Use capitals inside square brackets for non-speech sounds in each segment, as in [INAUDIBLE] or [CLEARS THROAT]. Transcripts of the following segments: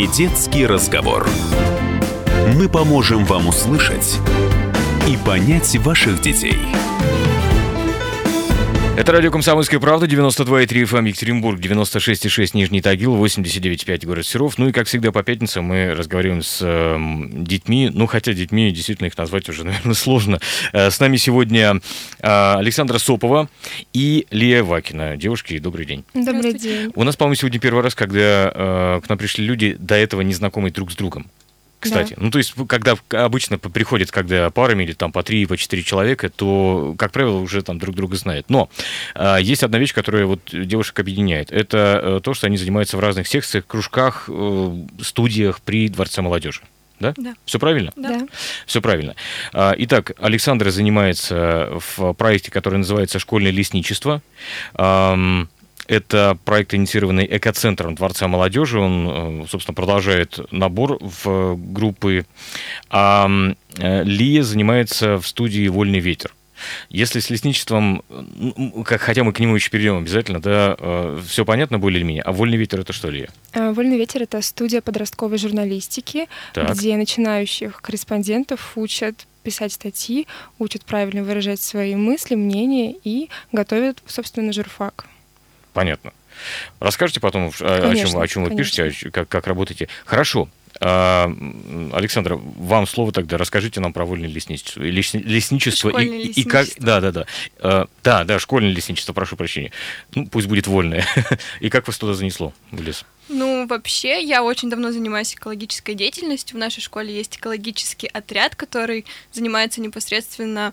Не детский разговор. Мы поможем вам услышать и понять ваших детей. Это радио «Комсомольская правда», 92,3 FM эм, Екатеринбург, 96,6 Нижний Тагил, 89,5 город Серов. Ну и, как всегда, по пятницам мы разговариваем с э, детьми, ну, хотя детьми действительно их назвать уже, [LAUGHS] наверное, сложно. Э, с нами сегодня э, Александра Сопова и Лия Вакина. Девушки, добрый день. Добрый день. У нас, по-моему, сегодня первый раз, когда э, к нам пришли люди, до этого незнакомые друг с другом кстати. Да. Ну, то есть, когда обычно приходят, когда парами или там по три, по четыре человека, то, как правило, уже там друг друга знают. Но э, есть одна вещь, которая вот девушек объединяет. Это э, то, что они занимаются в разных секциях, кружках, э, студиях при Дворце молодежи. Да? Да. Все правильно? Да. Все правильно. Итак, Александра занимается в проекте, который называется «Школьное лесничество». Это проект, инициированный Экоцентром Дворца молодежи. Он, э, собственно, продолжает набор в группы. А э, Лия занимается в студии «Вольный ветер». Если с лесничеством, хотя мы к нему еще перейдем обязательно, да, э, все понятно более-менее. А «Вольный ветер» — это что, Лия? «Вольный ветер» — это студия подростковой журналистики, так. где начинающих корреспондентов учат писать статьи, учат правильно выражать свои мысли, мнения и готовят, собственно, журфак. Понятно. Расскажите потом, конечно, о чем, о чем вы пишете, как, как работаете. Хорошо. А, Александра, вам слово тогда. Расскажите нам про вольное лесничество. Лесничество и, и как. Да, да, да. А, да, да, школьное лесничество, прошу прощения. Ну, пусть будет вольное. [LAUGHS] и как вас туда занесло в лес? Ну, вообще, я очень давно занимаюсь экологической деятельностью. В нашей школе есть экологический отряд, который занимается непосредственно Э,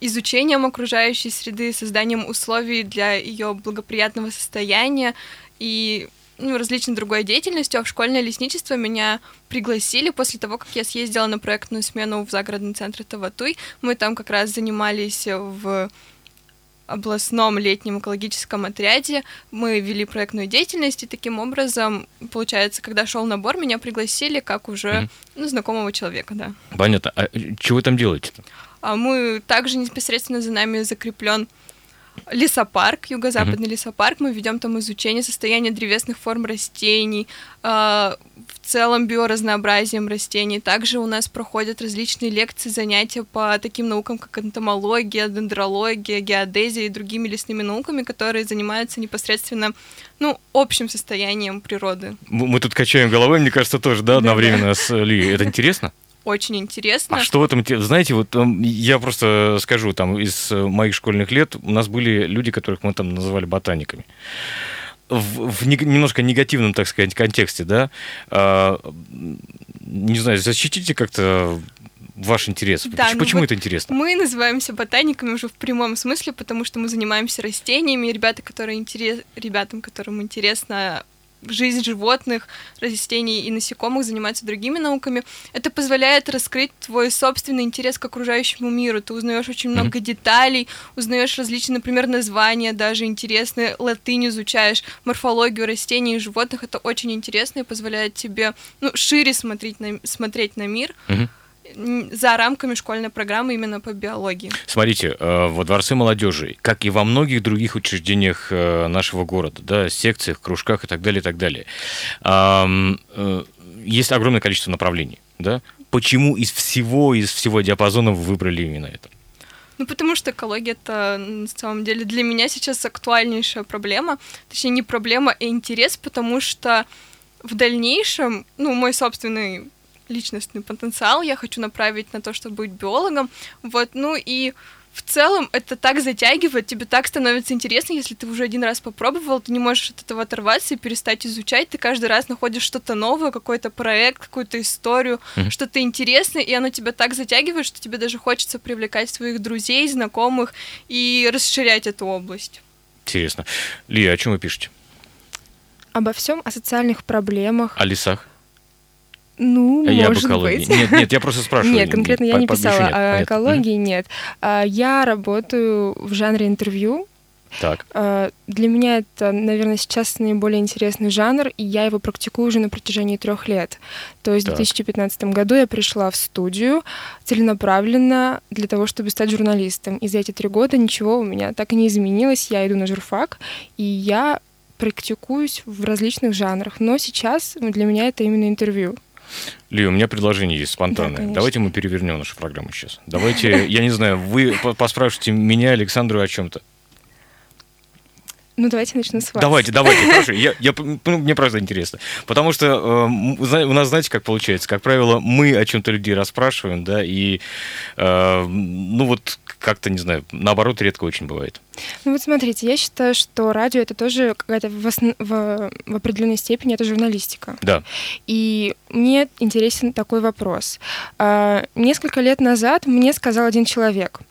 изучением окружающей среды, созданием условий для ее благоприятного состояния и ну, различной другой деятельностью, а в школьное лесничество меня пригласили после того, как я съездила на проектную смену в загородный центр Таватуй. Мы там как раз занимались в областном летнем экологическом отряде. Мы вели проектную деятельность, и таким образом, получается, когда шел набор, меня пригласили как уже mm-hmm. ну, знакомого человека, да. Понятно. А чего вы там делаете-то? А мы также непосредственно за нами закреплен лесопарк, юго-западный mm-hmm. лесопарк. Мы ведем там изучение состояния древесных форм растений, э, в целом биоразнообразием растений. Также у нас проходят различные лекции, занятия по таким наукам, как энтомология, дендрология, геодезия и другими лесными науками, которые занимаются непосредственно ну, общим состоянием природы. Мы тут качаем головой, мне кажется, тоже, да, одновременно с Ли. Это интересно? Очень интересно. А что в этом, знаете, вот эм, я просто скажу, там из э, моих школьных лет у нас были люди, которых мы там называли ботаниками. В, в немножко негативном, так сказать, контексте, да, а, не знаю, защитите как-то ваш интерес? Да, почему, ну почему вот это интересно? Мы называемся ботаниками уже в прямом смысле, потому что мы занимаемся растениями. Ребята, которые интерес... Ребятам, которым интересно жизнь животных, растений и насекомых, заниматься другими науками. Это позволяет раскрыть твой собственный интерес к окружающему миру. Ты узнаешь очень много mm-hmm. деталей, узнаешь различные, например, названия, даже интересные, латынь изучаешь, морфологию растений и животных. Это очень интересно и позволяет тебе ну, шире смотреть на, смотреть на мир. Mm-hmm за рамками школьной программы именно по биологии. Смотрите, э, во Дворце молодежи, как и во многих других учреждениях э, нашего города, да, секциях, кружках и так далее, и так далее, э, есть огромное количество направлений, да? Почему из всего, из всего диапазона вы выбрали именно это? Ну, потому что экология это на самом деле для меня сейчас актуальнейшая проблема. Точнее, не проблема, а интерес, потому что в дальнейшем, ну, мой собственный личностный потенциал, я хочу направить на то, чтобы быть биологом, вот, ну и в целом это так затягивает, тебе так становится интересно, если ты уже один раз попробовал, ты не можешь от этого оторваться и перестать изучать, ты каждый раз находишь что-то новое, какой-то проект, какую-то историю, mm-hmm. что-то интересное, и оно тебя так затягивает, что тебе даже хочется привлекать своих друзей, знакомых и расширять эту область. Интересно. Лия, о чем вы пишете? Обо всем, о социальных проблемах. О лесах? Ну, а может об быть. Нет, нет, я просто [LAUGHS] спрашиваю. Нет, конкретно я не писала о экологии, нет. Я работаю в жанре интервью. Так. А, для меня это, наверное, сейчас наиболее интересный жанр, и я его практикую уже на протяжении трех лет. То есть так. в 2015 году я пришла в студию целенаправленно для того, чтобы стать журналистом. И за эти три года ничего у меня так и не изменилось. Я иду на журфак, и я практикуюсь в различных жанрах, но сейчас для меня это именно интервью. Ли, у меня предложение есть спонтанное. Да, Давайте мы перевернем нашу программу сейчас. Давайте, я не знаю, вы поспрашиваете меня, Александру, о чем-то. Ну, давайте начну с вас. Давайте, давайте, [LAUGHS] хорошо. Я, я, ну, мне просто интересно. Потому что э, у нас, знаете, как получается? Как правило, мы о чем-то людей расспрашиваем, да, и, э, ну, вот как-то, не знаю, наоборот, редко очень бывает. Ну, вот смотрите, я считаю, что радио — это тоже какая-то в, основ... в, в определенной степени это журналистика. Да. И мне интересен такой вопрос. Э, несколько лет назад мне сказал один человек —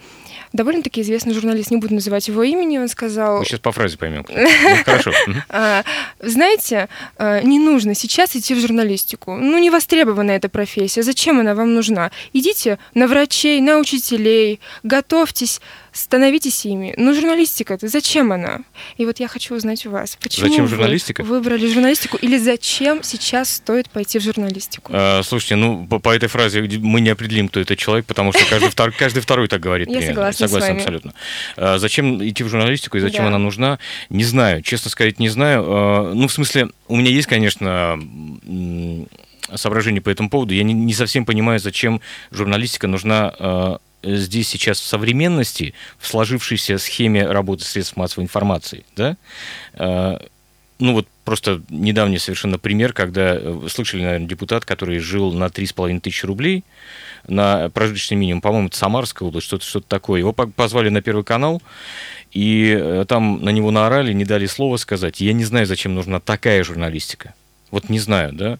довольно-таки известный журналист, не буду называть его имени, он сказал... Мы сейчас по фразе поймем. [LAUGHS] Хорошо. А, знаете, а, не нужно сейчас идти в журналистику. Ну, не востребована эта профессия. Зачем она вам нужна? Идите на врачей, на учителей, готовьтесь становитесь ими. Ну, журналистика-то зачем она? И вот я хочу узнать у вас, почему зачем журналистика? вы выбрали журналистику или зачем сейчас стоит пойти в журналистику? А, слушайте, ну, по, по этой фразе мы не определим, кто это человек, потому что каждый, втор, каждый второй так говорит. Я согласна Согласен абсолютно. А, зачем идти в журналистику и зачем да. она нужна? Не знаю, честно сказать, не знаю. А, ну, в смысле, у меня есть, конечно, соображения по этому поводу. Я не, не совсем понимаю, зачем журналистика нужна а, здесь сейчас в современности, в сложившейся схеме работы средств массовой информации, да, э, ну вот просто недавний совершенно пример, когда э, слышали, наверное, депутат, который жил на 3,5 тысячи рублей на прожиточный минимум, по-моему, это Самарская область, что-то что такое. Его позвали на Первый канал, и э, там на него наорали, не дали слова сказать. Я не знаю, зачем нужна такая журналистика. Вот не знаю, да.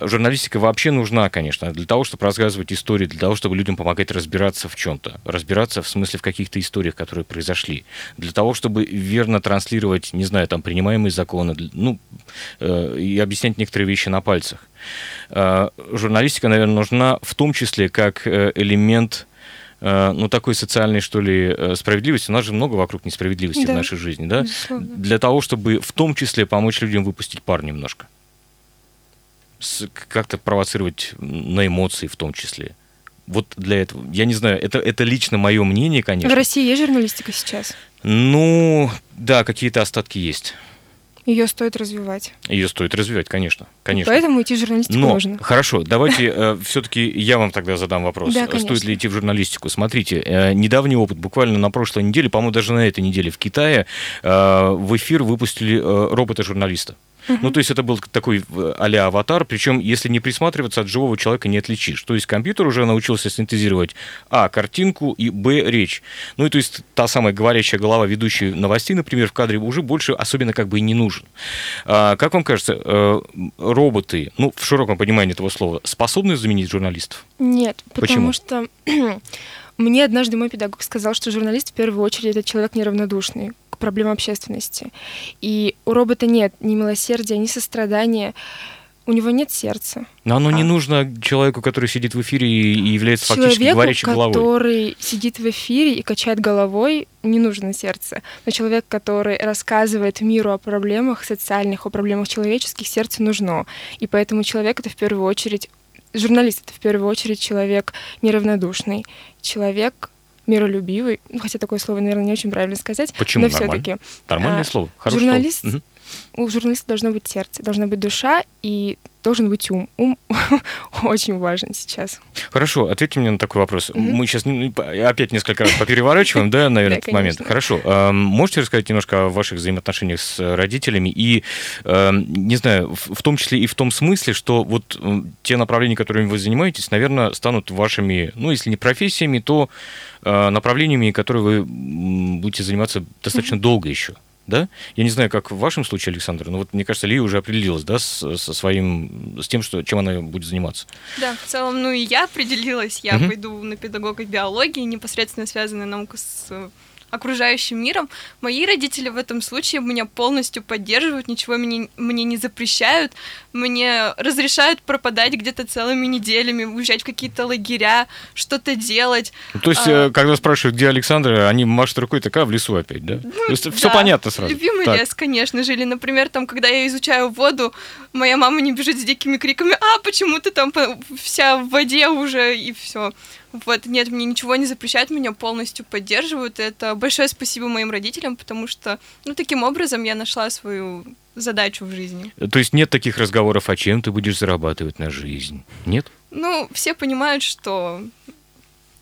Журналистика вообще нужна, конечно, для того, чтобы рассказывать истории, для того, чтобы людям помогать разбираться в чем-то. Разбираться в смысле в каких-то историях, которые произошли. Для того, чтобы верно транслировать, не знаю, там, принимаемые законы, ну, э, и объяснять некоторые вещи на пальцах. Э, журналистика, наверное, нужна в том числе как э, элемент э, ну, такой социальной, что ли, э, справедливости. У нас же много вокруг несправедливости да, в нашей жизни, да? Безусловно. Для того, чтобы в том числе помочь людям выпустить пар немножко как-то провоцировать на эмоции в том числе. Вот для этого, я не знаю, это, это лично мое мнение, конечно. В России есть журналистика сейчас? Ну, да, какие-то остатки есть. Ее стоит развивать. Ее стоит развивать, конечно, конечно. Поэтому идти в журналистику Но, нужно. Хорошо, [LAUGHS] давайте э, все-таки я вам тогда задам вопрос. Да, стоит ли идти в журналистику? Смотрите, э, недавний опыт, буквально на прошлой неделе, по-моему, даже на этой неделе в Китае э, в эфир выпустили э, робота-журналиста. Ну, то есть это был такой а аватар, причем, если не присматриваться, от живого человека не отличишь. То есть компьютер уже научился синтезировать, а, картинку и, б, речь. Ну, и то есть та самая говорящая голова ведущей новостей, например, в кадре уже больше особенно как бы и не нужен. А, как вам кажется, э, роботы, ну, в широком понимании этого слова, способны заменить журналистов? Нет, потому Почему? что [CLEARS THROAT] мне однажды мой педагог сказал, что журналист в первую очередь это человек неравнодушный, проблем общественности. И у робота нет ни милосердия, ни сострадания, у него нет сердца. Но оно а. не нужно человеку, который сидит в эфире и является Человеку, фактически говорящей головой. который сидит в эфире и качает головой, не нужно сердце. Но человек, который рассказывает миру о проблемах социальных, о проблемах человеческих, сердце нужно. И поэтому человек это в первую очередь, журналист это в первую очередь человек неравнодушный, человек миролюбивый, ну, хотя такое слово, наверное, не очень правильно сказать. Почему? Но все-таки. Нормальное а, слово. Хорошее журналист, слово. у журналиста должно быть сердце, должна быть душа и должен быть ум. Ум [LAUGHS] очень важен сейчас. Хорошо, ответьте мне на такой вопрос. Mm-hmm. Мы сейчас опять несколько раз попереворачиваем, да, наверное, [LAUGHS] этот момент. Хорошо. Можете рассказать немножко о ваших взаимоотношениях с родителями и, не знаю, в том числе и в том смысле, что вот те направления, которыми вы занимаетесь, наверное, станут вашими, ну, если не профессиями, то а, направлениями, которые вы будете заниматься достаточно долго еще да? Я не знаю, как в вашем случае, Александр, но вот мне кажется, Лия уже определилась, да, с, со своим, с тем, что, чем она будет заниматься. Да, в целом, ну и я определилась, я угу. пойду на педагога биологии, непосредственно связанная наука с окружающим миром. Мои родители в этом случае меня полностью поддерживают, ничего мне, мне не запрещают, мне разрешают пропадать где-то целыми неделями, уезжать в какие-то лагеря, что-то делать. Ну, то есть, а... когда спрашивают, где Александр, они машут рукой, такая в лесу опять, да? Ну, то есть, да. все понятно сразу. Любимый так. лес, конечно же. Или, например, там, когда я изучаю воду, моя мама не бежит с дикими криками, а почему ты там вся в воде уже, и все. Вот, нет, мне ничего не запрещают, меня полностью поддерживают. Это большое спасибо моим родителям, потому что, ну, таким образом я нашла свою задачу в жизни. То есть нет таких разговоров, о чем ты будешь зарабатывать на жизнь? Нет? Ну, все понимают, что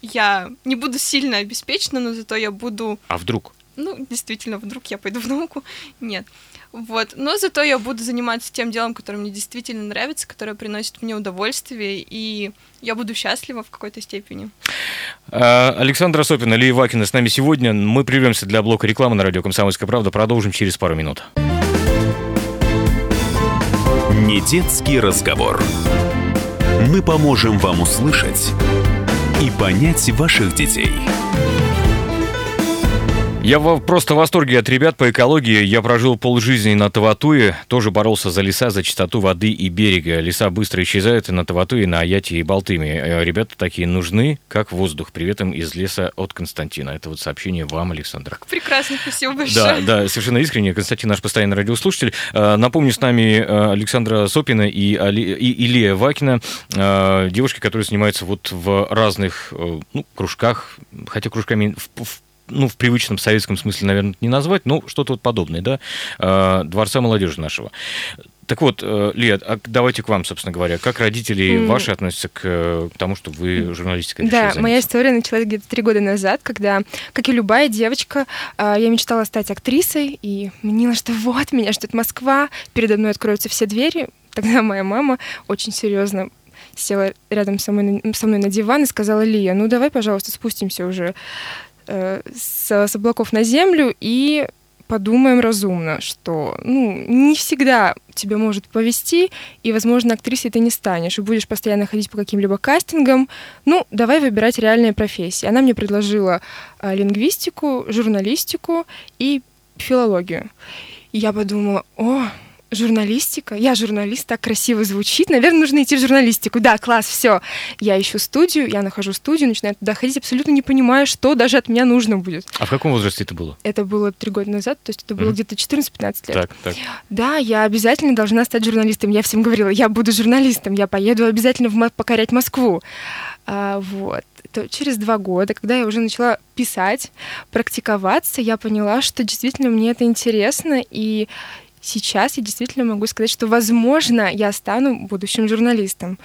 я не буду сильно обеспечена, но зато я буду... А вдруг? Ну, действительно, вдруг я пойду в науку. Нет. Вот. Но зато я буду заниматься тем делом, которое мне действительно нравится, которое приносит мне удовольствие, и я буду счастлива в какой-то степени. А, Александра Сопина, Лия Вакина с нами сегодня. Мы прервемся для блока рекламы на радио «Комсомольская правда». Продолжим через пару минут. Не детский разговор. Мы поможем вам услышать и понять ваших детей. Я просто в восторге от ребят по экологии. Я прожил полжизни на Таватуе, тоже боролся за леса, за чистоту воды и берега. Леса быстро исчезают и на Таватуе, на Аяте и Балтыме. Э, ребята такие нужны, как воздух. Привет им из леса от Константина. Это вот сообщение вам, Александр. Прекрасно, спасибо большое. Да, да, совершенно искренне. Константин наш постоянный радиослушатель. Э, напомню, с нами э, Александра Сопина и, Али, и Илья Вакина, девушки, которые занимаются вот в разных ну, кружках, хотя кружками в, в ну, в привычном советском смысле, наверное, не назвать, но что-то вот подобное, да, э, Дворца молодежи нашего. Так вот, э, Лия, а давайте к вам, собственно говоря. Как родители mm. ваши относятся к, к тому, что вы журналистикой Да, моя история началась где-то три года назад, когда, как и любая девочка, э, я мечтала стать актрисой и мнила, что вот, меня ждет Москва, передо мной откроются все двери. Тогда моя мама очень серьезно села рядом со мной, со мной на диван и сказала, Лия, ну давай, пожалуйста, спустимся уже Э, с, с облаков на землю и подумаем разумно, что ну, не всегда тебе может повести, и, возможно, актрисой ты не станешь, и будешь постоянно ходить по каким-либо кастингам. Ну, давай выбирать реальные профессии. Она мне предложила а, лингвистику, журналистику и филологию. И я подумала, о, журналистика. Я журналист, так красиво звучит. Наверное, нужно идти в журналистику. Да, класс, все. Я ищу студию, я нахожу студию, начинаю туда ходить, абсолютно не понимая, что даже от меня нужно будет. А в каком возрасте это было? Это было три года назад, то есть это было mm. где-то 14-15 лет. Так, так. Да, я обязательно должна стать журналистом. Я всем говорила, я буду журналистом, я поеду обязательно в покорять Москву. А, вот. То через два года, когда я уже начала писать, практиковаться, я поняла, что действительно мне это интересно, и сейчас я действительно могу сказать, что, возможно, я стану будущим журналистом.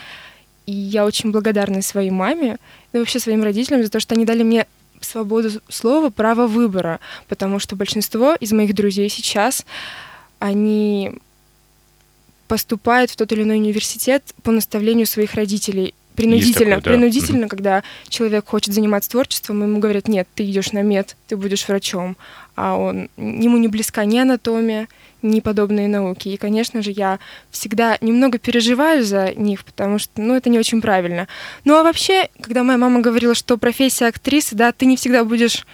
И я очень благодарна своей маме, и вообще своим родителям за то, что они дали мне свободу слова, право выбора, потому что большинство из моих друзей сейчас, они поступают в тот или иной университет по наставлению своих родителей принудительно, такое, да. принудительно, mm-hmm. когда человек хочет заниматься творчеством, ему говорят, нет, ты идешь на мед, ты будешь врачом, а он ему не близка ни анатомия, неподобные науки. И, конечно же, я всегда немного переживаю за них, потому что, ну, это не очень правильно. Ну, а вообще, когда моя мама говорила, что профессия актрисы, да, ты не всегда будешь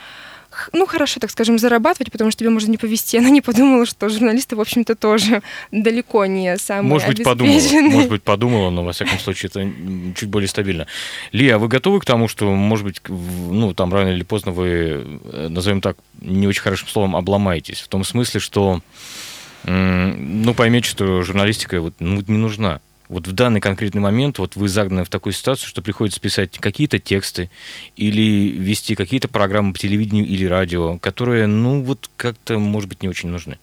ну, хорошо, так скажем, зарабатывать, потому что тебе может не повезти. Она не подумала, что журналисты, в общем-то, тоже далеко не самые Может быть, подумала, может быть, подумала, но, во всяком случае, это чуть более стабильно. Лия, а вы готовы к тому, что, может быть, ну, там рано или поздно вы, э, назовем так, не очень хорошим словом, обломаетесь? В том смысле, что ну, поймете, что журналистика вот, ну, не нужна. Вот в данный конкретный момент вот вы загнаны в такую ситуацию, что приходится писать какие-то тексты или вести какие-то программы по телевидению или радио, которые, ну, вот как-то, может быть, не очень нужны.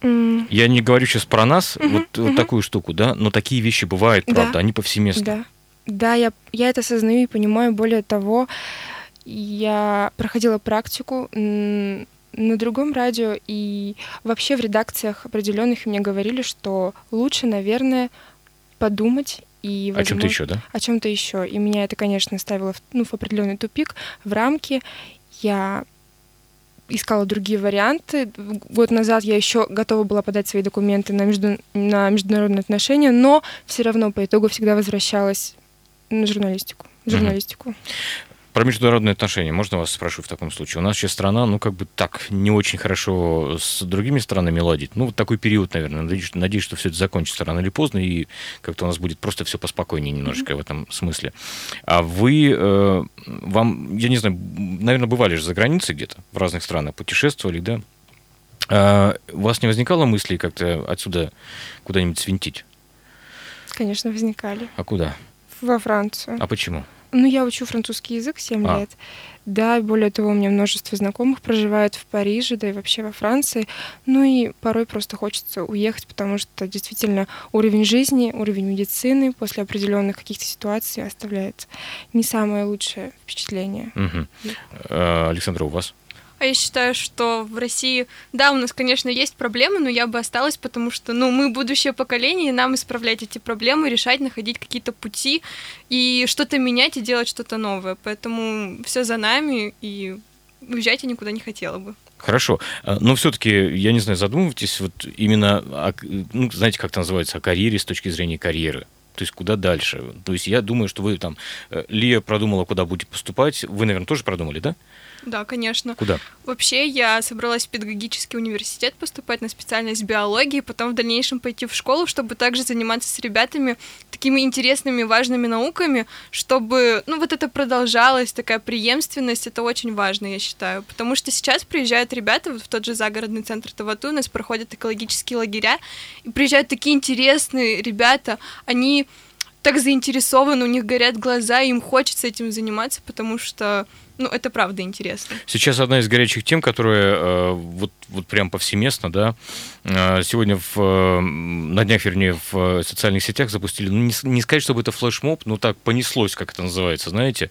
Mm. Я не говорю сейчас про нас, mm-hmm, вот, mm-hmm. вот такую штуку, да, но такие вещи бывают, правда, да. они повсеместно. Да, да я, я это осознаю и понимаю. Более того, я проходила практику на другом радио и вообще в редакциях определенных мне говорили, что лучше, наверное, подумать и возможно, о чем-то еще, да? О чем-то еще. И меня это, конечно, ставило в, ну, в определенный тупик, в рамки. Я искала другие варианты. Год назад я еще готова была подать свои документы на, между, на международные отношения, но все равно по итогу всегда возвращалась на журналистику. Журналистику. Про международные отношения можно вас спрошу в таком случае? У нас сейчас страна, ну, как бы так не очень хорошо с другими странами ладит. Ну, вот такой период, наверное. Надеюсь, надеюсь, что все это закончится рано или поздно, и как-то у нас будет просто все поспокойнее немножечко mm-hmm. в этом смысле. А вы, э, вам, я не знаю, наверное, бывали же за границей где-то, в разных странах, путешествовали, да? А у вас не возникало мысли как-то отсюда куда-нибудь свинтить? Конечно, возникали. А куда? Во Францию. А почему? Ну, я учу французский язык 7 а. лет. Да, более того, у меня множество знакомых проживает в Париже, да и вообще во Франции. Ну и порой просто хочется уехать, потому что действительно уровень жизни, уровень медицины после определенных каких-то ситуаций оставляет не самое лучшее впечатление. Угу. Александра, у вас? А я считаю, что в России, да, у нас, конечно, есть проблемы, но я бы осталась, потому что, ну, мы будущее поколение, и нам исправлять эти проблемы, решать, находить какие-то пути и что-то менять и делать что-то новое. Поэтому все за нами, и уезжать я никуда не хотела бы. Хорошо. А, но все-таки, я не знаю, задумывайтесь вот именно, о, ну, знаете, как это называется, о карьере с точки зрения карьеры. То есть куда дальше? То есть я думаю, что вы там, э, Лия продумала, куда будете поступать. Вы, наверное, тоже продумали, да? Да, конечно. Куда? Вообще, я собралась в педагогический университет поступать на специальность биологии, потом в дальнейшем пойти в школу, чтобы также заниматься с ребятами такими интересными, важными науками, чтобы, ну, вот это продолжалось, такая преемственность, это очень важно, я считаю. Потому что сейчас приезжают ребята вот в тот же загородный центр Тавату, у нас проходят экологические лагеря, и приезжают такие интересные ребята, они так заинтересованы, у них горят глаза, им хочется этим заниматься, потому что ну, это правда интересно. Сейчас одна из горячих тем, которая э, вот, вот прям повсеместно, да, э, сегодня в, э, на днях, вернее, в социальных сетях запустили, ну, не, не сказать, чтобы это флешмоб, но так понеслось, как это называется, знаете,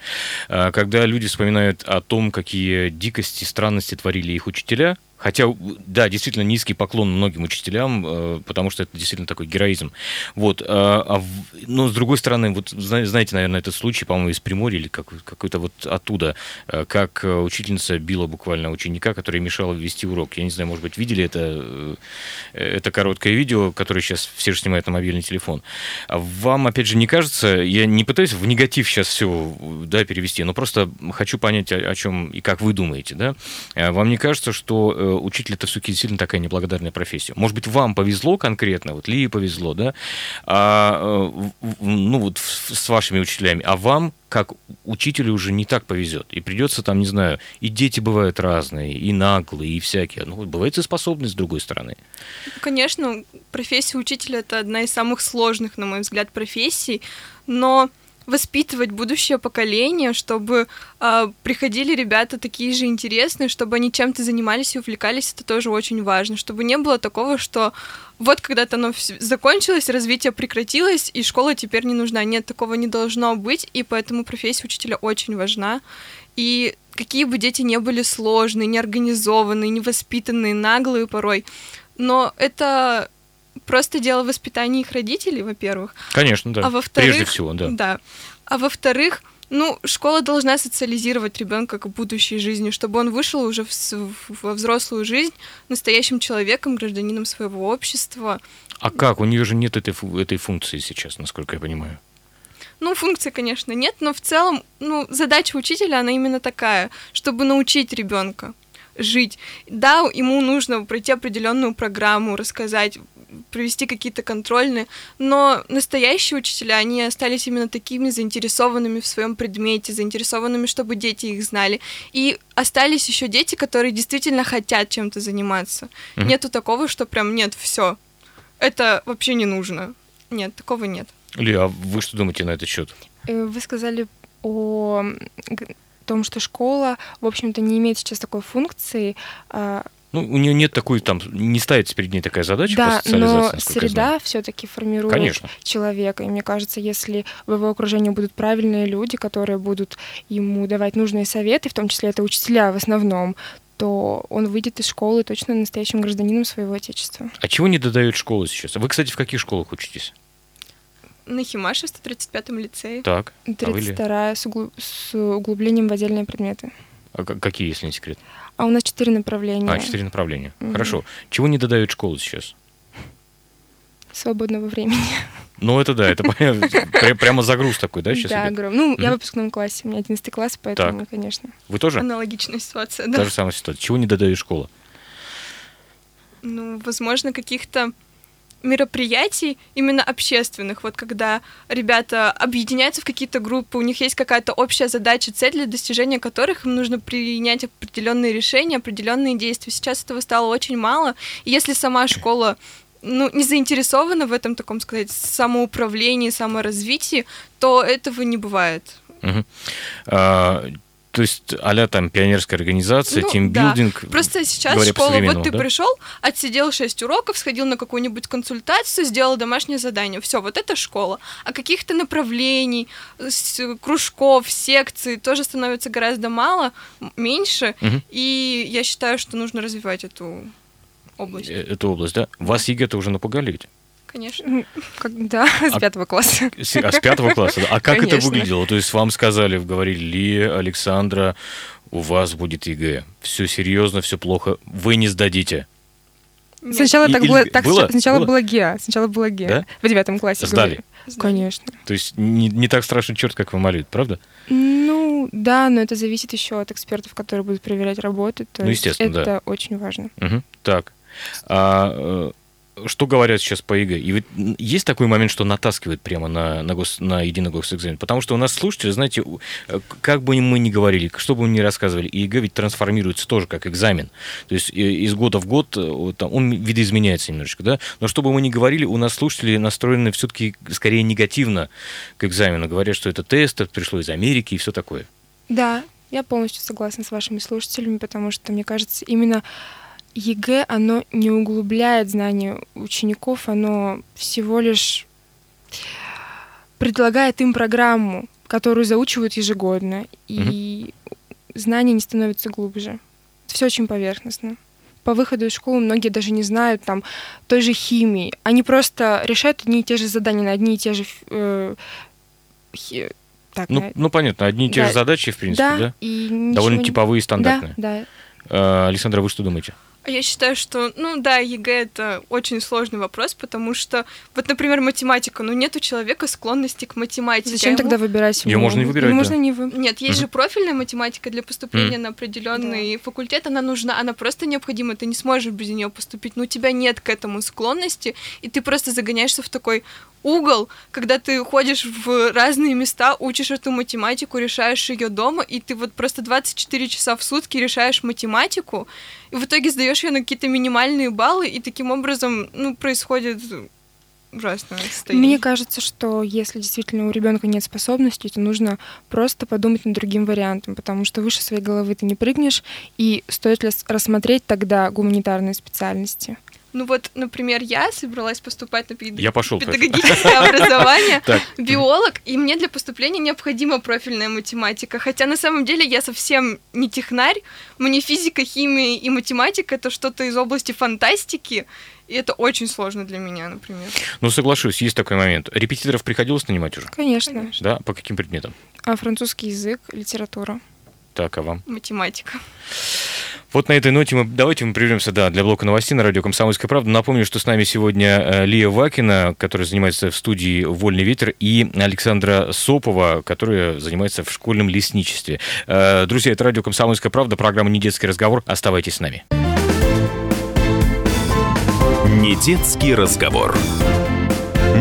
э, когда люди вспоминают о том, какие дикости, странности творили их учителя, Хотя, да, действительно низкий поклон многим учителям, э, потому что это действительно такой героизм. Вот. А, а но с другой стороны, вот знаете, наверное, этот случай, по-моему, из Приморья или как, какой-то вот оттуда, э, как учительница била буквально ученика, который мешал вести урок. Я не знаю, может быть, видели это, э, это короткое видео, которое сейчас все же снимают на мобильный телефон. Вам, опять же, не кажется, я не пытаюсь в негатив сейчас все да, перевести, но просто хочу понять, о, о чем и как вы думаете, да? Вам не кажется, что Э, учитель это все-таки действительно такая неблагодарная профессия. Может быть, вам повезло конкретно, вот Лии повезло, да, а, э, ну вот с вашими учителями, а вам как учителю уже не так повезет. И придется там, не знаю, и дети бывают разные, и наглые, и всякие. Ну, бывает и способность с другой стороны. Конечно, профессия учителя это одна из самых сложных, на мой взгляд, профессий, но воспитывать будущее поколение, чтобы э, приходили ребята такие же интересные, чтобы они чем-то занимались и увлекались, это тоже очень важно, чтобы не было такого, что вот когда-то оно закончилось, развитие прекратилось, и школа теперь не нужна. Нет, такого не должно быть, и поэтому профессия учителя очень важна. И какие бы дети не были сложные, неорганизованные, невоспитанные, наглые порой, но это просто дело воспитания их родителей, во-первых. Конечно, да. А во-вторых, Прежде всего, да. Да. А во-вторых, ну, школа должна социализировать ребенка к будущей жизни, чтобы он вышел уже в, в, во взрослую жизнь настоящим человеком, гражданином своего общества. А как? У нее же нет этой, этой функции сейчас, насколько я понимаю. Ну, функции, конечно, нет, но в целом, ну, задача учителя, она именно такая, чтобы научить ребенка жить. Да, ему нужно пройти определенную программу, рассказать, провести какие-то контрольные, но настоящие учителя, они остались именно такими заинтересованными в своем предмете, заинтересованными, чтобы дети их знали. И остались еще дети, которые действительно хотят чем-то заниматься. Mm-hmm. Нету такого, что прям нет, все, это вообще не нужно. Нет, такого нет. Ли, а вы что думаете на этот счет? Э, вы сказали о том, что школа, в общем-то, не имеет сейчас такой функции а, ну, у нее нет такой, там, не ставится перед ней такая задача да, по но среда все-таки формирует Конечно. человека. И мне кажется, если в его окружении будут правильные люди, которые будут ему давать нужные советы, в том числе это учителя в основном, то он выйдет из школы точно настоящим гражданином своего отечества. А чего не додает школа сейчас? Вы, кстати, в каких школах учитесь? На Химаше в 135-м лицее. Так. 32-я а с, углуб... с углублением в отдельные предметы. А какие, если не секрет? А у нас четыре направления. А, четыре направления. Угу. Хорошо. Чего не додает школа сейчас? Свободного времени. Ну, это да, это [LAUGHS] прямо загруз такой, да, сейчас? Да, огромный. Ну, я в выпускном классе, у меня 11 класс, поэтому, конечно. Вы тоже? Аналогичная ситуация, да. Та же самая ситуация. Чего не додает школа? Ну, возможно, каких-то мероприятий, именно общественных, вот когда ребята объединяются в какие-то группы, у них есть какая-то общая задача, цель, для достижения которых им нужно принять определенные решения, определенные действия. Сейчас этого стало очень мало, и если сама школа ну, не заинтересована в этом таком, сказать, самоуправлении, саморазвитии, то этого не бывает. Угу. А, то есть а там пионерская организация, ну, тимбилдинг. Да. Просто сейчас школа, вот ты да? пришел, отсидел 6 уроков, сходил на какую-нибудь консультацию, сделал домашнее задание. Все, вот это школа. А каких-то направлений, кружков, секций тоже становится гораздо мало, меньше. Угу. И я считаю, что нужно развивать эту область. Э, эту область, да? Вас ЕГЭ-то уже напугали ведь? Конечно. Как, да, [LAUGHS] с а, пятого класса. С, а с пятого класса, да. А как Конечно. это выглядело? То есть вам сказали, говорили, Лия, Александра, у вас будет ЕГЭ. Все серьезно, все плохо. Вы не сдадите. Сначала и, так было, так было? Сначала было? было ГИА. Сначала было ГИА. Да? В девятом классе. Сдали? Говорили. Конечно. То есть не, не так страшный черт, как его малюют, правда? Ну, да, но это зависит еще от экспертов, которые будут проверять работы. То ну, естественно, это да. очень важно. Угу. Так. А, э, что говорят сейчас по ЕГЭ? И вот есть такой момент, что натаскивает прямо на, на, гос, на единый госэкзамен? Потому что у нас слушатели, знаете, э, как бы мы ни говорили, что бы мы ни рассказывали, ЕГЭ ведь трансформируется тоже как экзамен. То есть из года в год э, он видоизменяется немножечко, да? Но что бы мы ни говорили, у нас слушатели настроены все-таки скорее негативно к экзамену. Говорят, что это тест, это пришло из Америки и все такое. Да, я полностью согласна с вашими слушателями, потому что, мне кажется, именно ЕГЭ, оно не углубляет знания учеников, оно всего лишь предлагает им программу, которую заучивают ежегодно, и угу. знания не становятся глубже. Все очень поверхностно. По выходу из школы многие даже не знают там той же химии. Они просто решают одни и те же задания на одни и те же э, хи, так, ну, на... ну, понятно, одни и те да. же задачи, в принципе, да? да? И Довольно типовые и стандартные. Да, да. Э, Александра, вы что думаете? Я считаю, что, ну да, ЕГЭ это очень сложный вопрос, потому что, вот, например, математика, ну нет у человека склонности к математике. Зачем ему... тогда выбирать? Ее можно не выбирать. да. можно не вы... Нет, есть угу. же профильная математика для поступления угу. на определенный да. факультет, она нужна, она просто необходима, ты не сможешь без нее поступить, но у тебя нет к этому склонности, и ты просто загоняешься в такой угол, когда ты ходишь в разные места, учишь эту математику, решаешь ее дома, и ты вот просто 24 часа в сутки решаешь математику, и в итоге сдаешь ее на какие-то минимальные баллы, и таким образом, ну, происходит ужасное состояние. Мне кажется, что если действительно у ребенка нет способностей, то нужно просто подумать над другим вариантом, потому что выше своей головы ты не прыгнешь, и стоит ли рассмотреть тогда гуманитарные специальности? Ну вот, например, я собралась поступать на педаг... я пошел, педагогическое [LAUGHS] образование, биолог, и мне для поступления необходима профильная математика. Хотя на самом деле я совсем не технарь, мне физика, химия и математика это что-то из области фантастики, и это очень сложно для меня, например. Ну, соглашусь, есть такой момент. Репетиторов приходилось нанимать уже? Конечно. Конечно. Да? По каким предметам? А французский язык, литература. Так, а вам? Математика. Вот на этой ноте мы давайте мы прервемся да, для блока новостей на радио «Комсомольская правда». Напомню, что с нами сегодня э, Лия Вакина, которая занимается в студии «Вольный ветер», и Александра Сопова, которая занимается в школьном лесничестве. Э, друзья, это радио «Комсомольская правда», программа «Не детский разговор». Оставайтесь с нами. Не детский разговор.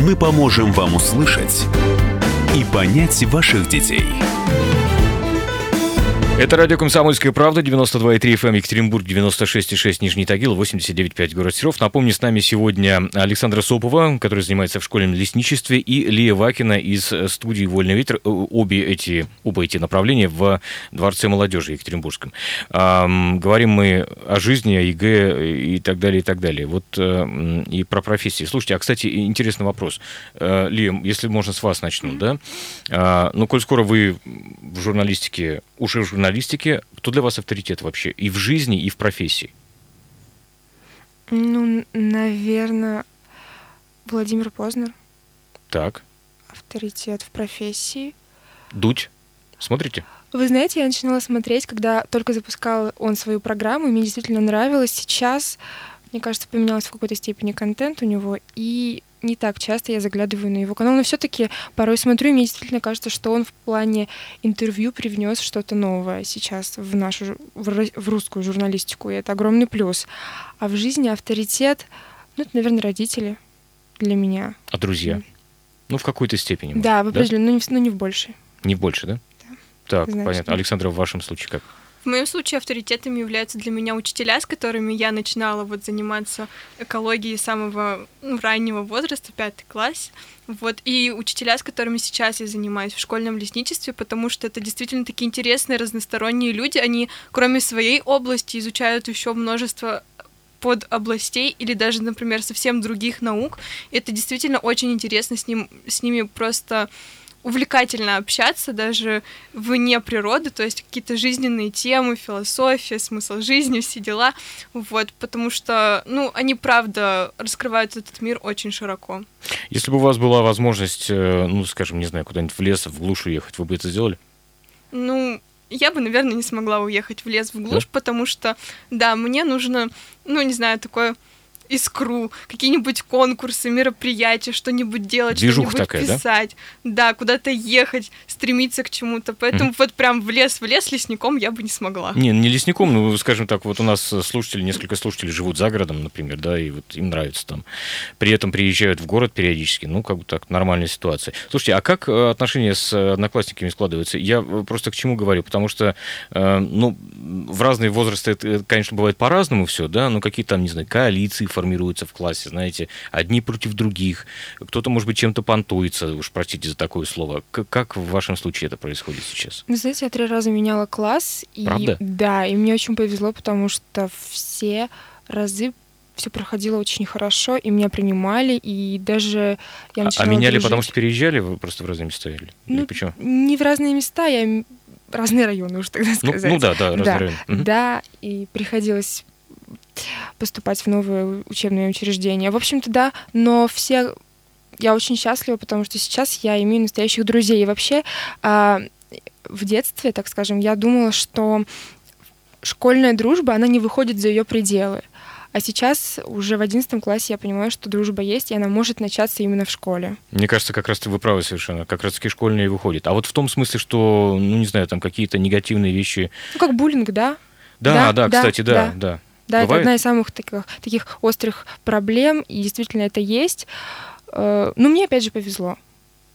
Мы поможем вам услышать и понять ваших детей. Это радио «Комсомольская правда», 92,3 FM, эм, Екатеринбург, 96,6 Нижний Тагил, 89,5 город Серов. Напомню, с нами сегодня Александра Сопова, которая занимается в школьном лесничестве, и Лия Вакина из студии «Вольный ветер». Обе эти, оба эти направления в Дворце молодежи Екатеринбургском. Эм, говорим мы о жизни, о ЕГЭ и так далее, и так далее. Вот э, и про профессии. Слушайте, а, кстати, интересный вопрос. Э, Лия, если можно с вас начну, да? Э, ну, коль скоро вы в журналистике, уже в журналистике, журналистике, кто для вас авторитет вообще и в жизни, и в профессии? Ну, наверное, Владимир Познер. Так. Авторитет в профессии. Дудь. Смотрите? Вы знаете, я начинала смотреть, когда только запускал он свою программу, и мне действительно нравилось. Сейчас, мне кажется, поменялся в какой-то степени контент у него, и не так часто я заглядываю на его канал, но все-таки порой смотрю, и мне действительно кажется, что он в плане интервью привнес что-то новое сейчас в нашу в русскую журналистику, и это огромный плюс. А в жизни авторитет, ну, это, наверное, родители для меня. А друзья? Ну, в какой-то степени. Да, в определенной, да? но, не, но не в большей. Не в большей, да? Да. Так, Значит, понятно. Александра, в вашем случае как? В моем случае авторитетами являются для меня учителя, с которыми я начинала вот заниматься экологией самого ну, раннего возраста, пятый класс. Вот, и учителя, с которыми сейчас я занимаюсь в школьном лесничестве, потому что это действительно такие интересные, разносторонние люди. Они, кроме своей области, изучают еще множество под областей или даже, например, совсем других наук. Это действительно очень интересно с, ним, с ними просто увлекательно общаться даже вне природы, то есть какие-то жизненные темы, философия, смысл жизни, все дела, вот, потому что, ну, они правда раскрывают этот мир очень широко. Если бы у вас была возможность, э, ну, скажем, не знаю, куда-нибудь в лес, в глушь уехать, вы бы это сделали? Ну, я бы, наверное, не смогла уехать в лес, в глушь, да? потому что, да, мне нужно, ну, не знаю, такое искру, какие-нибудь конкурсы, мероприятия, что-нибудь делать, Движуха что-нибудь такая, писать. Да? да, куда-то ехать, стремиться к чему-то. Поэтому mm. вот прям в лес, в лес лесником я бы не смогла. Не, не лесником, ну, скажем так, вот у нас слушатели, несколько слушателей живут за городом, например, да, и вот им нравится там. При этом приезжают в город периодически, ну, как бы так, нормальная ситуация. Слушайте, а как э, отношения с одноклассниками складываются? Я э, просто к чему говорю, потому что, э, ну, в разные возрасты это, конечно, бывает по-разному все, да, но какие там, не знаю, коалиции, формируются в классе, знаете, одни против других, кто-то, может быть, чем-то понтуется, уж простите за такое слово. Как, как в вашем случае это происходит сейчас? Вы знаете, я три раза меняла класс. И, Правда? Да, и мне очень повезло, потому что все разы все проходило очень хорошо, и меня принимали, и даже я начала А, а меняли, дружить. потому что переезжали, вы просто в разные места или, ну, или почему? Не в разные места, я разные районы уже тогда сказать. Ну, ну да, да, разные да, районы. Да, и приходилось поступать в новые учебные учреждения. В общем-то, да, но все... Я очень счастлива, потому что сейчас я имею настоящих друзей. И вообще а, в детстве, так скажем, я думала, что школьная дружба, она не выходит за ее пределы. А сейчас уже в одиннадцатом классе я понимаю, что дружба есть, и она может начаться именно в школе. Мне кажется, как раз вы правы совершенно. Как раз таки школьные выходят. А вот в том смысле, что, ну, не знаю, там какие-то негативные вещи... Ну, как буллинг, да? Да, да, да кстати, да, да. да. Да, Бывает? это одна из самых таких, таких острых проблем, и действительно это есть. Э, Но ну, мне, опять же, повезло.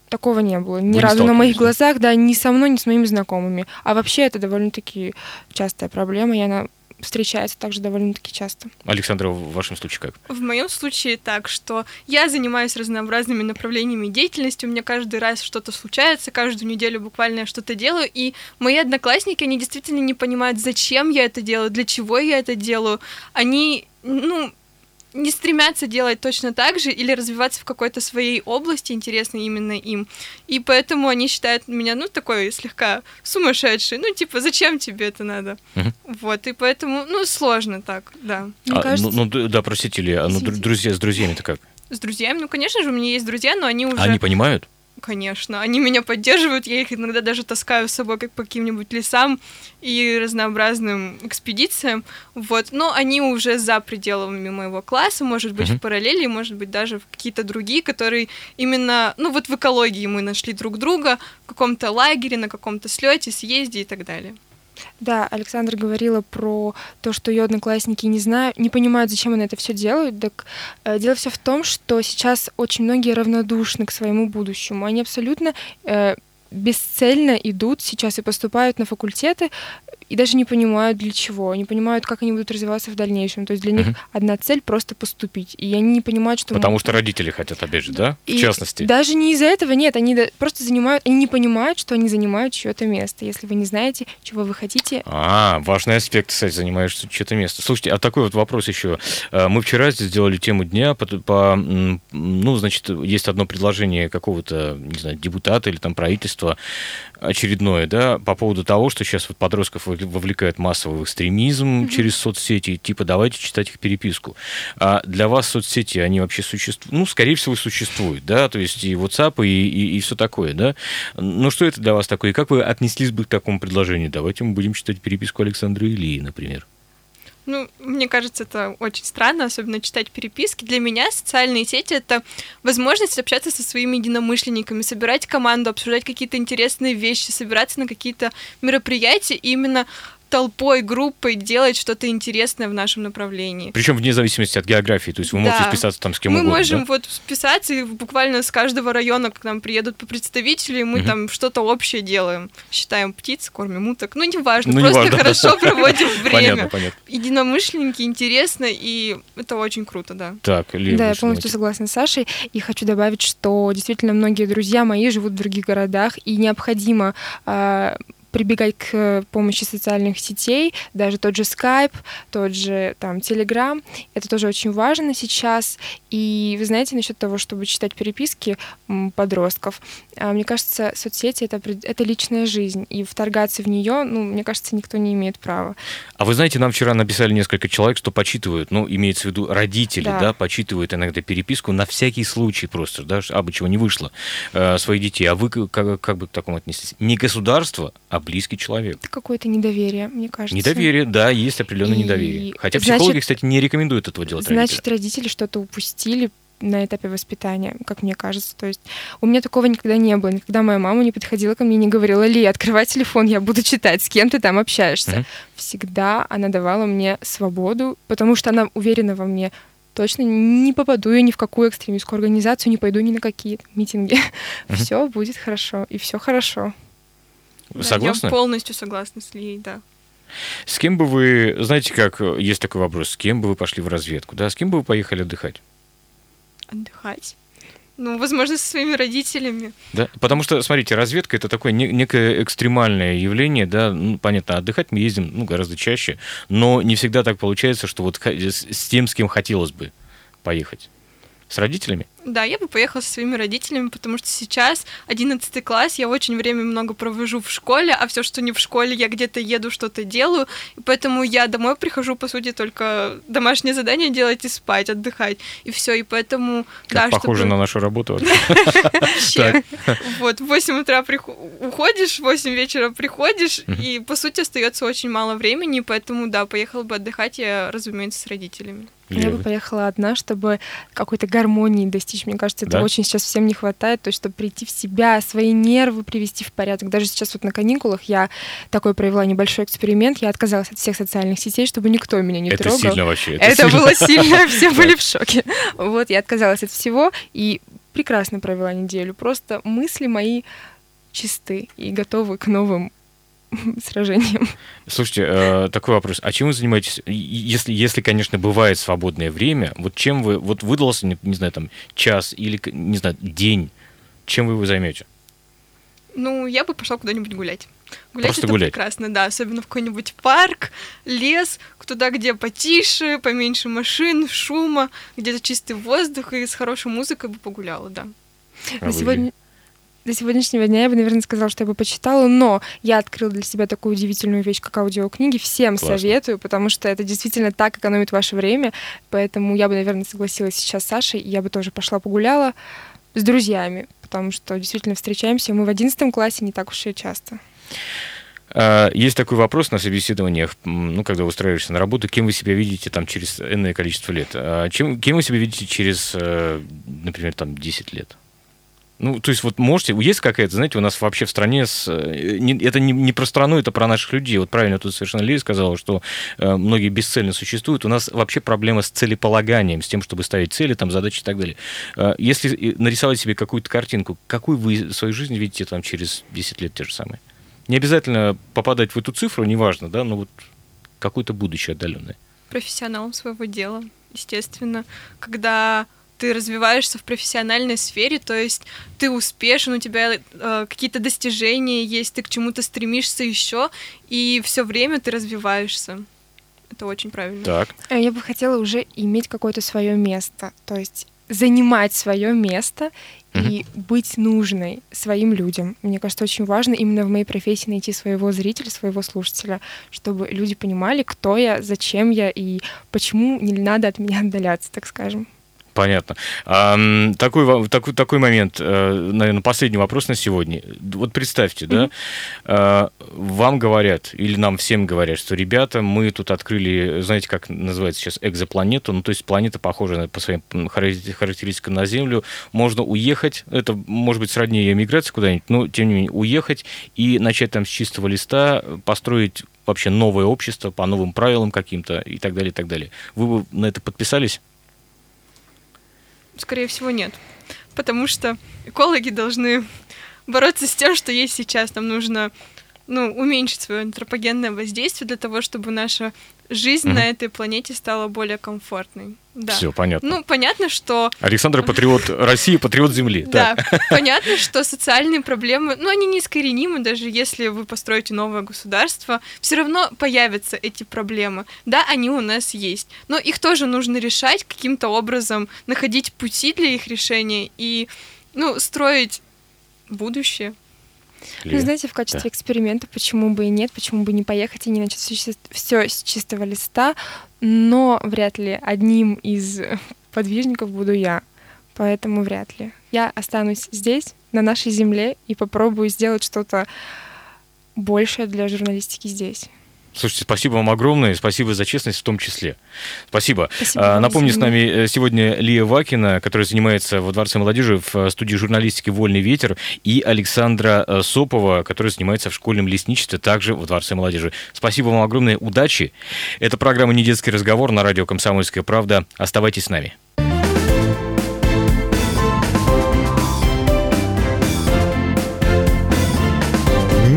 Такого не было. Ни Вы разу на моих глазах, да, ни со мной, ни с моими знакомыми. А вообще это довольно-таки частая проблема, и она встречается также довольно-таки часто. Александра, в вашем случае как? В моем случае так, что я занимаюсь разнообразными направлениями деятельности, у меня каждый раз что-то случается, каждую неделю буквально я что-то делаю, и мои одноклассники, они действительно не понимают, зачем я это делаю, для чего я это делаю. Они, ну, не стремятся делать точно так же или развиваться в какой-то своей области, интересной именно им. И поэтому они считают меня, ну, такой слегка сумасшедший. Ну, типа, зачем тебе это надо? Угу. Вот, и поэтому, ну, сложно так, да. Мне а, кажется... ну, ну, да, простите, ли, а ну, друзья, с друзьями-то как? С друзьями? Ну, конечно же, у меня есть друзья, но они уже... Они понимают? Конечно, они меня поддерживают, я их иногда даже таскаю с собой как по каким-нибудь лесам и разнообразным экспедициям, вот, но они уже за пределами моего класса, может быть, uh-huh. в параллели, может быть, даже в какие-то другие, которые именно, ну вот в экологии мы нашли друг друга, в каком-то лагере, на каком-то слете, съезде и так далее. Да, Александр говорила про то, что ее одноклассники не знают, не понимают, зачем они это все делают. Так э, дело все в том, что сейчас очень многие равнодушны к своему будущему. Они абсолютно э, бесцельно идут сейчас и поступают на факультеты, и даже не понимают для чего, не понимают, как они будут развиваться в дальнейшем. То есть для них угу. одна цель просто поступить, и они не понимают, что потому что родители хотят, опять же, да, и в частности. Даже не из-за этого нет, они просто занимают, они не понимают, что они занимают чье-то место. Если вы не знаете, чего вы хотите. А, важный аспект, кстати, занимаешь чье-то место. Слушайте, а такой вот вопрос еще. Э, мы вчера сделали тему дня по, по ну, значит, есть одно предложение какого-то, не знаю, депутата или там правительства очередное, да, по поводу того, что сейчас вот подростков вовлекают массово в экстремизм mm-hmm. через соцсети, типа давайте читать их переписку. А для вас соцсети, они вообще существуют? Ну, скорее всего, существуют, да, то есть и WhatsApp, и, и, и все такое, да. Но что это для вас такое? И как вы отнеслись бы к такому предложению? Давайте мы будем читать переписку Александра Ильи, например. Ну, мне кажется, это очень странно, особенно читать переписки. Для меня социальные сети — это возможность общаться со своими единомышленниками, собирать команду, обсуждать какие-то интересные вещи, собираться на какие-то мероприятия и именно толпой, группой делать что-то интересное в нашем направлении. Причем вне зависимости от географии, то есть вы да. можете списаться там с кем мы угодно. Мы можем да? вот списаться, и буквально с каждого района к нам приедут по представители, и мы угу. там что-то общее делаем. Считаем птиц, кормим уток. Ну, неважно, ну, просто не важно, хорошо да. [LAUGHS] проводим время. Понятно, понятно. Единомышленники, интересно, и это очень круто, да. Так, Лия, Да, я полностью согласна с Сашей, и хочу добавить, что действительно многие друзья мои живут в других городах, и необходимо а, прибегать к помощи социальных сетей, даже тот же Skype, тот же там Telegram. Это тоже очень важно сейчас. И вы знаете, насчет того, чтобы читать переписки подростков, а, мне кажется, соцсети это, это личная жизнь, и вторгаться в нее, ну, мне кажется, никто не имеет права. А вы знаете, нам вчера написали несколько человек, что почитывают, ну, имеется в виду родители, да, да почитывают иногда переписку на всякий случай просто, да, а бы чего не вышло, э, своих детей. А вы как, как бы к такому отнеслись? Не государство, а близкий человек. Это какое-то недоверие, мне кажется. Недоверие, да, есть определенное и... недоверие. Хотя психологи, значит, кстати, не рекомендуют этого делать Значит, родители, родители что-то упустили на этапе воспитания, как мне кажется. То есть у меня такого никогда не было. Никогда моя мама не подходила ко мне и не говорила, Ли, открывай телефон, я буду читать, с кем ты там общаешься. Mm-hmm. Всегда она давала мне свободу, потому что она уверена во мне, точно не попаду я ни в какую экстремистскую организацию, не пойду ни на какие митинги. Mm-hmm. Все будет хорошо, и все хорошо. Вы да, согласны? Я полностью согласна с Лией, да. С кем бы вы, знаете, как есть такой вопрос, с кем бы вы пошли в разведку, да, с кем бы вы поехали отдыхать? Отдыхать? Ну, возможно, со своими родителями. Да, потому что, смотрите, разведка это такое не, некое экстремальное явление, да, ну, понятно, отдыхать мы ездим, ну, гораздо чаще, но не всегда так получается, что вот с, с тем, с кем хотелось бы поехать. С родителями? Да, я бы поехала со своими родителями, потому что сейчас 11 класс, я очень время много провожу в школе, а все, что не в школе, я где-то еду, что-то делаю, и поэтому я домой прихожу, по сути, только домашнее задание делать и спать, отдыхать, и все, и поэтому... Как да, похоже на нашу работу. [LAUGHS] Вот, в 8 утра уходишь, в 8 вечера приходишь, и, по сути, остается очень мало времени, поэтому, да, поехала бы отдыхать я, разумеется, с родителями. Я бы поехала одна, чтобы какой-то гармонии достичь. Мне кажется, это да? очень сейчас всем не хватает, то есть, чтобы прийти в себя, свои нервы привести в порядок. Даже сейчас вот на каникулах я такой провела небольшой эксперимент. Я отказалась от всех социальных сетей, чтобы никто меня не это трогал. Это сильно вообще. Это, это сильно. было сильно, [LAUGHS] все были в шоке. Вот, я отказалась от всего и прекрасно провела неделю. Просто мысли мои чисты и готовы к новым [LAUGHS] сражением. Слушайте, э, такой вопрос. А чем вы занимаетесь, если, если, конечно, бывает свободное время, вот чем вы, вот выдался, не, не знаю, там, час или, не знаю, день, чем вы его займете? Ну, я бы пошла куда-нибудь гулять. Гулять Просто это гулять. прекрасно, да, особенно в какой-нибудь парк, лес, туда, где потише, поменьше машин, шума, где-то чистый воздух и с хорошей музыкой бы погуляла, да. А сегодня, до сегодняшнего дня я бы, наверное, сказала, что я бы почитала, но я открыла для себя такую удивительную вещь, как аудиокниги. Всем Классно. советую, потому что это действительно так экономит ваше время. Поэтому я бы, наверное, согласилась сейчас с Сашей, и я бы тоже пошла погуляла с друзьями, потому что действительно встречаемся мы в одиннадцатом классе не так уж и часто. А, есть такой вопрос на собеседованиях, ну, когда устраиваешься на работу, кем вы себя видите там через энное количество лет? А чем, кем вы себя видите через, э, например, там 10 лет? Ну, то есть вот можете, есть какая-то, знаете, у нас вообще в стране, с, э, не, это не, не про страну, это про наших людей. Вот правильно тут совершенно Лили сказала, что э, многие бесцельно существуют. У нас вообще проблема с целеполаганием, с тем, чтобы ставить цели, там, задачи и так далее. Э, если нарисовать себе какую-то картинку, какую вы свою жизнь видите там через 10 лет те же самые? Не обязательно попадать в эту цифру, неважно, да, но вот какое-то будущее отдаленное. Профессионалом своего дела, естественно. Когда ты развиваешься в профессиональной сфере, то есть ты успешен, у тебя э, какие-то достижения есть, ты к чему-то стремишься еще, и все время ты развиваешься. Это очень правильно. Так. Э, я бы хотела уже иметь какое-то свое место, то есть занимать свое место и быть нужной своим людям. Мне кажется, очень важно именно в моей профессии найти своего зрителя, своего слушателя, чтобы люди понимали, кто я, зачем я и почему не надо от меня отдаляться, так скажем. Понятно. Такой, такой, такой момент, э, наверное, последний вопрос на сегодня. Вот представьте, mm-hmm. да, вам говорят, или нам всем говорят, что, ребята, мы тут открыли, знаете, как называется сейчас, экзопланету, ну, то есть планета похожа по своим характеристикам на Землю, можно уехать, это может быть сродни эмиграции куда-нибудь, но, тем не менее, уехать и начать там с чистого листа, построить вообще новое общество по новым правилам каким-то и так далее, и так далее. Вы бы на это подписались? Скорее всего, нет. Потому что экологи должны бороться с тем, что есть сейчас. Нам нужно ну, уменьшить свое антропогенное воздействие для того, чтобы наша жизнь mm-hmm. на этой планете стала более комфортной. Да. Все понятно. Ну, понятно, что... Александр патриот России, патриот Земли. Да, [LAUGHS] понятно, что социальные проблемы, ну, они неискоренимы, даже если вы построите новое государство, все равно появятся эти проблемы. Да, они у нас есть, но их тоже нужно решать каким-то образом, находить пути для их решения и, ну, строить будущее. Ну, знаете, в качестве да. эксперимента, почему бы и нет, почему бы не поехать и не начать все с чистого листа, но вряд ли одним из [LAUGHS] подвижников буду я, поэтому вряд ли. Я останусь здесь, на нашей земле, и попробую сделать что-то большее для журналистики здесь. Слушайте, спасибо вам огромное, спасибо за честность в том числе. Спасибо. спасибо а, Напомню, с нами э, сегодня Лия Вакина, которая занимается во Дворце молодежи в э, студии журналистики «Вольный ветер», и Александра э, Сопова, которая занимается в школьном лесничестве, также во Дворце молодежи. Спасибо вам огромное, удачи. Это программа «Не детский разговор» на радио «Комсомольская правда». Оставайтесь с нами.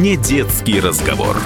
Не детский разговор.